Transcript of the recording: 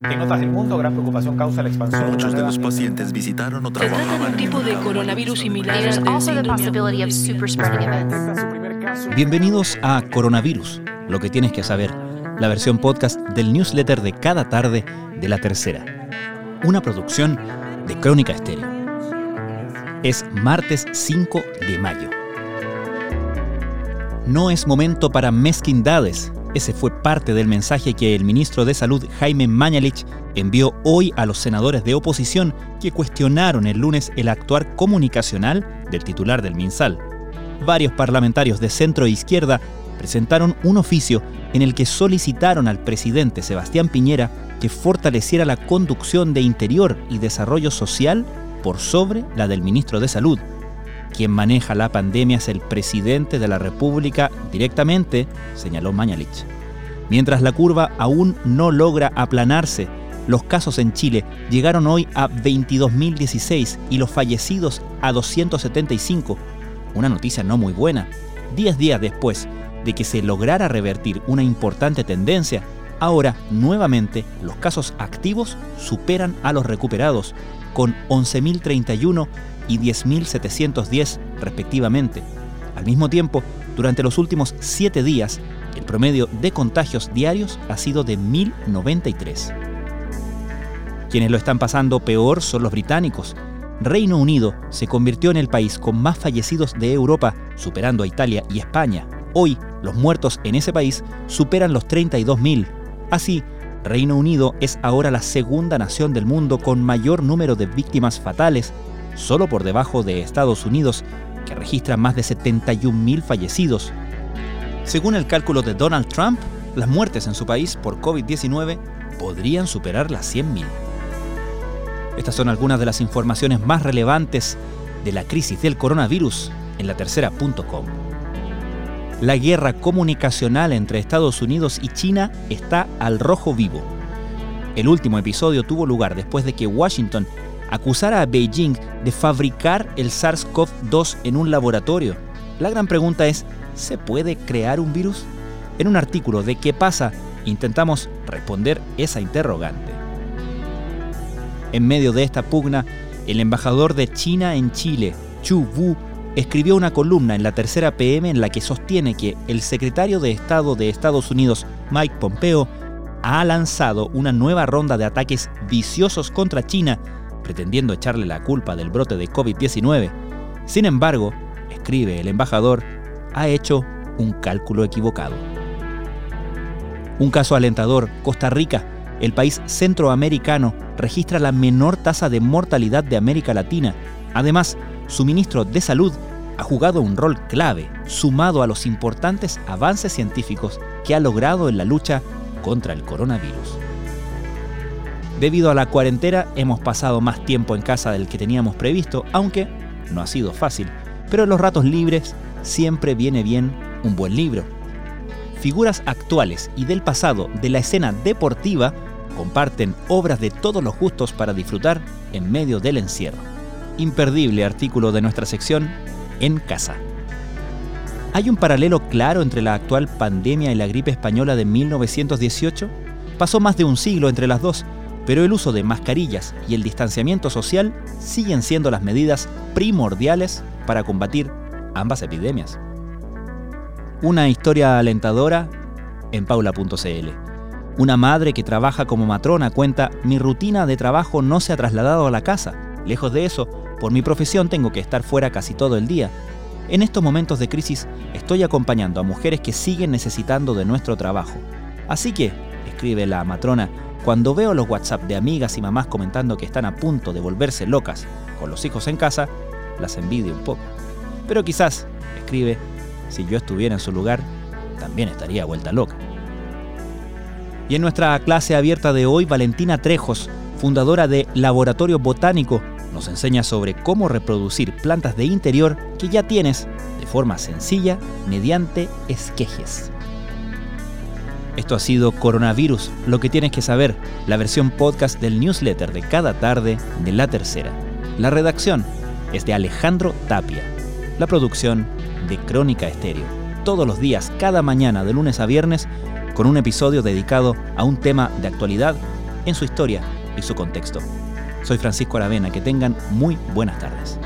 En otras del mundo, gran preocupación causa la expansión. Muchos de los pacientes visitaron o Se trata de un tipo de coronavirus similar caso. Bienvenidos a Coronavirus, lo que tienes que saber, la versión podcast del newsletter de cada tarde de la tercera. Una producción de Crónica Estéreo. Es martes 5 de mayo. No es momento para mezquindades. Ese fue parte del mensaje que el ministro de Salud Jaime Mañalich envió hoy a los senadores de oposición que cuestionaron el lunes el actuar comunicacional del titular del MinSal. Varios parlamentarios de centro e izquierda presentaron un oficio en el que solicitaron al presidente Sebastián Piñera que fortaleciera la conducción de Interior y Desarrollo Social por sobre la del ministro de Salud. Quien maneja la pandemia es el presidente de la República directamente, señaló Mañalich. Mientras la curva aún no logra aplanarse, los casos en Chile llegaron hoy a 22.016 y los fallecidos a 275. Una noticia no muy buena. Diez días después de que se lograra revertir una importante tendencia, ahora nuevamente los casos activos superan a los recuperados, con 11.031 y 10.710 respectivamente. Al mismo tiempo, durante los últimos siete días, el promedio de contagios diarios ha sido de 1.093. Quienes lo están pasando peor son los británicos. Reino Unido se convirtió en el país con más fallecidos de Europa, superando a Italia y España. Hoy, los muertos en ese país superan los 32.000. Así, Reino Unido es ahora la segunda nación del mundo con mayor número de víctimas fatales, solo por debajo de Estados Unidos, que registra más de 71.000 fallecidos. Según el cálculo de Donald Trump, las muertes en su país por COVID-19 podrían superar las 100.000. Estas son algunas de las informaciones más relevantes de la crisis del coronavirus en la tercera.com. La guerra comunicacional entre Estados Unidos y China está al rojo vivo. El último episodio tuvo lugar después de que Washington acusara a Beijing de fabricar el SARS-CoV-2 en un laboratorio. La gran pregunta es, ¿se puede crear un virus? En un artículo de ¿Qué pasa? intentamos responder esa interrogante. En medio de esta pugna, el embajador de China en Chile, Chu Wu, escribió una columna en la tercera PM en la que sostiene que el secretario de Estado de Estados Unidos, Mike Pompeo, ha lanzado una nueva ronda de ataques viciosos contra China, pretendiendo echarle la culpa del brote de COVID-19. Sin embargo, escribe el embajador, ha hecho un cálculo equivocado. Un caso alentador, Costa Rica, el país centroamericano, registra la menor tasa de mortalidad de América Latina. Además, su ministro de Salud ha jugado un rol clave, sumado a los importantes avances científicos que ha logrado en la lucha contra el coronavirus. Debido a la cuarentena hemos pasado más tiempo en casa del que teníamos previsto, aunque no ha sido fácil, pero en los ratos libres siempre viene bien un buen libro. Figuras actuales y del pasado de la escena deportiva comparten obras de todos los gustos para disfrutar en medio del encierro. Imperdible artículo de nuestra sección En casa. ¿Hay un paralelo claro entre la actual pandemia y la gripe española de 1918? Pasó más de un siglo entre las dos, pero el uso de mascarillas y el distanciamiento social siguen siendo las medidas primordiales para combatir ambas epidemias. Una historia alentadora en paula.cl. Una madre que trabaja como matrona cuenta, mi rutina de trabajo no se ha trasladado a la casa. Lejos de eso, por mi profesión tengo que estar fuera casi todo el día. En estos momentos de crisis estoy acompañando a mujeres que siguen necesitando de nuestro trabajo. Así que, escribe la matrona, cuando veo los WhatsApp de amigas y mamás comentando que están a punto de volverse locas con los hijos en casa, las envidio un poco. Pero quizás, escribe, si yo estuviera en su lugar, también estaría vuelta loca. Y en nuestra clase abierta de hoy, Valentina Trejos, fundadora de Laboratorio Botánico, nos enseña sobre cómo reproducir plantas de interior que ya tienes de forma sencilla mediante esquejes. Esto ha sido Coronavirus, lo que tienes que saber, la versión podcast del newsletter de cada tarde de la tercera. La redacción es de Alejandro Tapia, la producción de Crónica Estéreo. Todos los días, cada mañana, de lunes a viernes, con un episodio dedicado a un tema de actualidad en su historia y su contexto. Soy Francisco Aravena, que tengan muy buenas tardes.